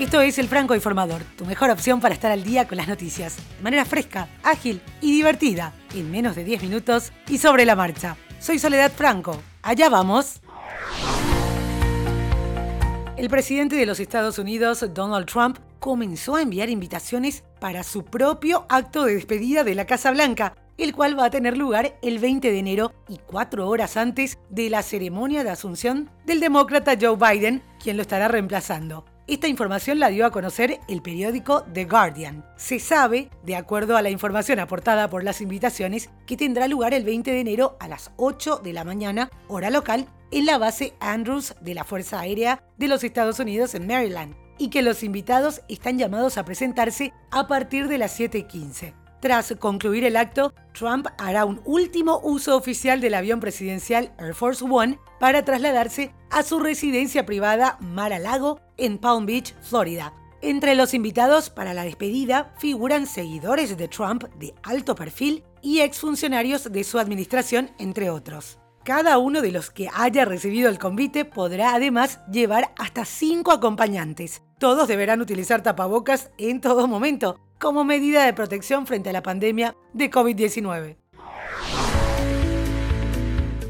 Esto es El Franco Informador, tu mejor opción para estar al día con las noticias, de manera fresca, ágil y divertida, en menos de 10 minutos y sobre la marcha. Soy Soledad Franco. Allá vamos. El presidente de los Estados Unidos, Donald Trump, comenzó a enviar invitaciones para su propio acto de despedida de la Casa Blanca, el cual va a tener lugar el 20 de enero y cuatro horas antes de la ceremonia de asunción del demócrata Joe Biden, quien lo estará reemplazando. Esta información la dio a conocer el periódico The Guardian. Se sabe, de acuerdo a la información aportada por las invitaciones, que tendrá lugar el 20 de enero a las 8 de la mañana, hora local, en la base Andrews de la Fuerza Aérea de los Estados Unidos en Maryland, y que los invitados están llamados a presentarse a partir de las 7.15. Tras concluir el acto, Trump hará un último uso oficial del avión presidencial Air Force One para trasladarse a su residencia privada Mar-a-Lago en Palm Beach, Florida. Entre los invitados para la despedida figuran seguidores de Trump de alto perfil y exfuncionarios de su administración, entre otros. Cada uno de los que haya recibido el convite podrá además llevar hasta cinco acompañantes. Todos deberán utilizar tapabocas en todo momento, como medida de protección frente a la pandemia de COVID-19.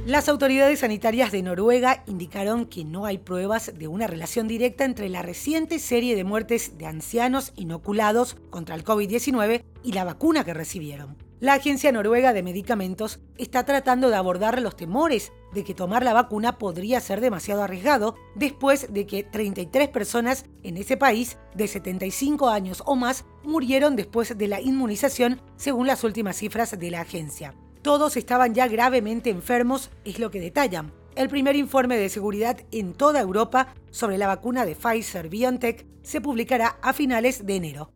Las autoridades sanitarias de Noruega indicaron que no hay pruebas de una relación directa entre la reciente serie de muertes de ancianos inoculados contra el COVID-19 y la vacuna que recibieron. La Agencia Noruega de Medicamentos está tratando de abordar los temores de que tomar la vacuna podría ser demasiado arriesgado después de que 33 personas en ese país de 75 años o más murieron después de la inmunización, según las últimas cifras de la agencia. Todos estaban ya gravemente enfermos, es lo que detallan. El primer informe de seguridad en toda Europa sobre la vacuna de Pfizer BioNTech se publicará a finales de enero.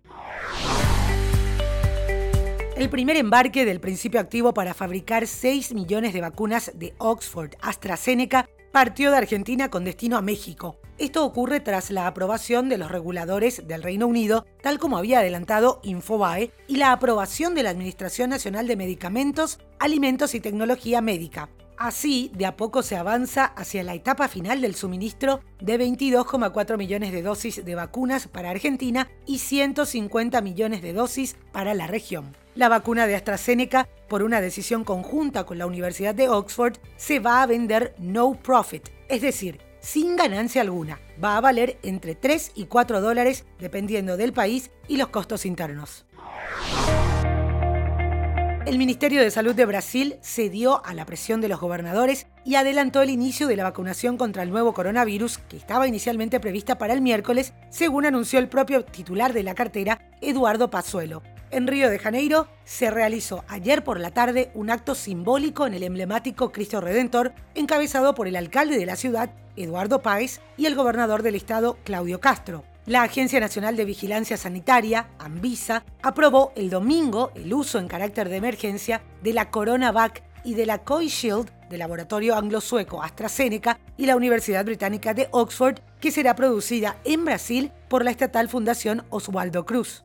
El primer embarque del principio activo para fabricar 6 millones de vacunas de Oxford AstraZeneca partió de Argentina con destino a México. Esto ocurre tras la aprobación de los reguladores del Reino Unido, tal como había adelantado Infobae, y la aprobación de la Administración Nacional de Medicamentos, Alimentos y Tecnología Médica. Así, de a poco se avanza hacia la etapa final del suministro de 22,4 millones de dosis de vacunas para Argentina y 150 millones de dosis para la región. La vacuna de AstraZeneca, por una decisión conjunta con la Universidad de Oxford, se va a vender no profit, es decir, sin ganancia alguna. Va a valer entre 3 y 4 dólares dependiendo del país y los costos internos. El Ministerio de Salud de Brasil cedió a la presión de los gobernadores y adelantó el inicio de la vacunación contra el nuevo coronavirus que estaba inicialmente prevista para el miércoles, según anunció el propio titular de la cartera, Eduardo Pazuelo. En Río de Janeiro se realizó ayer por la tarde un acto simbólico en el emblemático Cristo Redentor, encabezado por el alcalde de la ciudad, Eduardo Páez, y el gobernador del estado, Claudio Castro. La Agencia Nacional de Vigilancia Sanitaria, ANVISA, aprobó el domingo el uso en carácter de emergencia de la CoronaVac y de la Coishield del laboratorio anglo-sueco AstraZeneca y la Universidad Británica de Oxford, que será producida en Brasil por la estatal Fundación Oswaldo Cruz.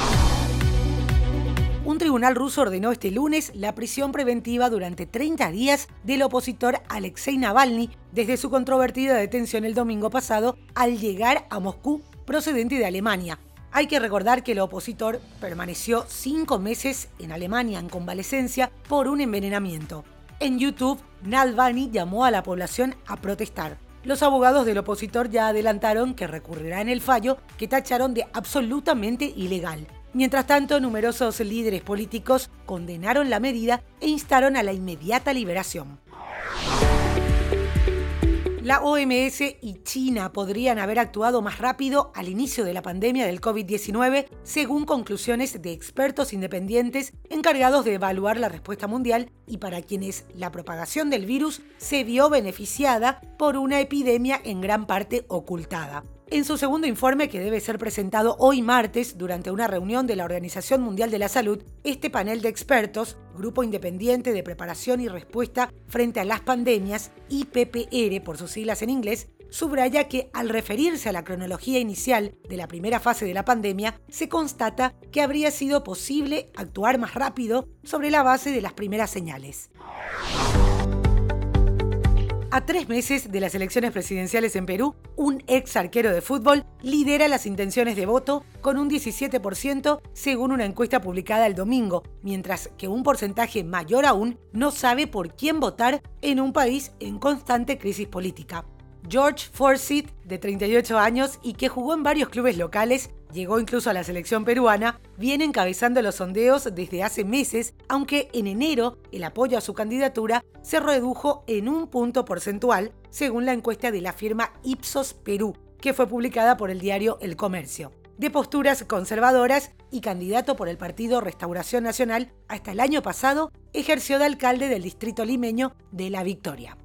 tribunal ruso ordenó este lunes la prisión preventiva durante 30 días del opositor Alexei Navalny desde su controvertida detención el domingo pasado al llegar a Moscú procedente de Alemania. Hay que recordar que el opositor permaneció cinco meses en Alemania en convalecencia por un envenenamiento. En YouTube, Navalny llamó a la población a protestar. Los abogados del opositor ya adelantaron que recurrirán el fallo que tacharon de absolutamente ilegal. Mientras tanto, numerosos líderes políticos condenaron la medida e instaron a la inmediata liberación. La OMS y China podrían haber actuado más rápido al inicio de la pandemia del COVID-19, según conclusiones de expertos independientes encargados de evaluar la respuesta mundial y para quienes la propagación del virus se vio beneficiada por una epidemia en gran parte ocultada. En su segundo informe, que debe ser presentado hoy martes durante una reunión de la Organización Mundial de la Salud, este panel de expertos, Grupo Independiente de Preparación y Respuesta frente a las Pandemias, IPPR por sus siglas en inglés, subraya que al referirse a la cronología inicial de la primera fase de la pandemia, se constata que habría sido posible actuar más rápido sobre la base de las primeras señales. A tres meses de las elecciones presidenciales en Perú, un ex arquero de fútbol lidera las intenciones de voto con un 17% según una encuesta publicada el domingo, mientras que un porcentaje mayor aún no sabe por quién votar en un país en constante crisis política. George Forsyth, de 38 años y que jugó en varios clubes locales, llegó incluso a la selección peruana, viene encabezando los sondeos desde hace meses, aunque en enero el apoyo a su candidatura se redujo en un punto porcentual, según la encuesta de la firma Ipsos Perú, que fue publicada por el diario El Comercio. De posturas conservadoras y candidato por el partido Restauración Nacional, hasta el año pasado ejerció de alcalde del distrito limeño de La Victoria.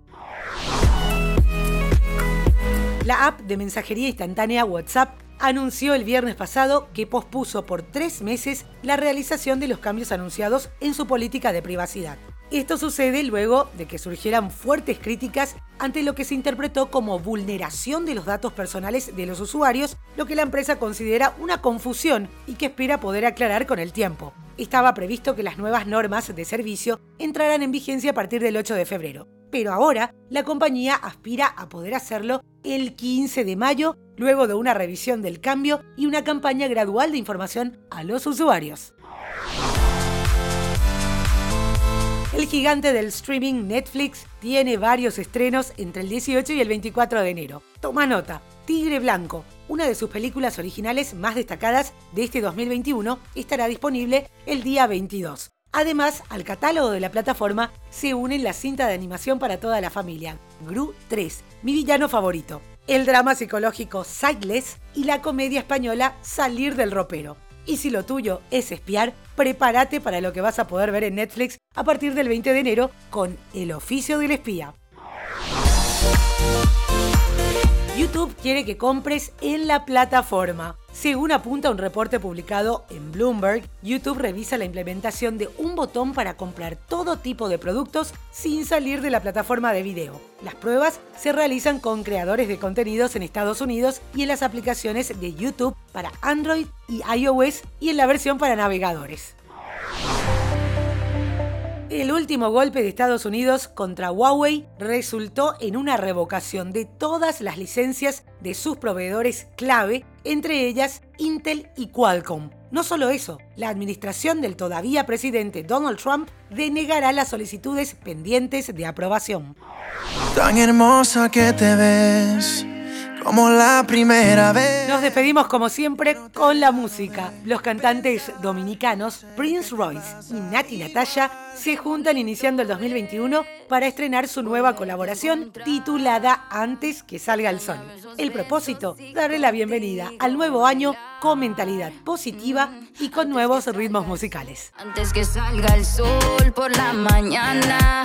La app de mensajería instantánea WhatsApp anunció el viernes pasado que pospuso por tres meses la realización de los cambios anunciados en su política de privacidad. Esto sucede luego de que surgieran fuertes críticas ante lo que se interpretó como vulneración de los datos personales de los usuarios, lo que la empresa considera una confusión y que espera poder aclarar con el tiempo. Estaba previsto que las nuevas normas de servicio entraran en vigencia a partir del 8 de febrero pero ahora la compañía aspira a poder hacerlo el 15 de mayo, luego de una revisión del cambio y una campaña gradual de información a los usuarios. El gigante del streaming Netflix tiene varios estrenos entre el 18 y el 24 de enero. Toma nota, Tigre Blanco, una de sus películas originales más destacadas de este 2021, estará disponible el día 22. Además, al catálogo de la plataforma se unen la cinta de animación para toda la familia, Gru 3, mi villano favorito, el drama psicológico Sightless y la comedia española Salir del ropero. Y si lo tuyo es espiar, prepárate para lo que vas a poder ver en Netflix a partir del 20 de enero con El oficio del espía. YouTube quiere que compres en la plataforma. Según apunta un reporte publicado en Bloomberg, YouTube revisa la implementación de un botón para comprar todo tipo de productos sin salir de la plataforma de video. Las pruebas se realizan con creadores de contenidos en Estados Unidos y en las aplicaciones de YouTube para Android y iOS y en la versión para navegadores. El último golpe de Estados Unidos contra Huawei resultó en una revocación de todas las licencias de sus proveedores clave, entre ellas Intel y Qualcomm. No solo eso, la administración del todavía presidente Donald Trump denegará las solicitudes pendientes de aprobación. Tan hermosa que te ves como la primera vez. Nos despedimos como siempre con la música. Los cantantes dominicanos Prince Royce y Nati Natalia se juntan iniciando el 2021 para estrenar su nueva colaboración titulada Antes que salga el sol. El propósito, darle la bienvenida al nuevo año con mentalidad positiva y con nuevos ritmos musicales. Antes que salga el sol por la mañana,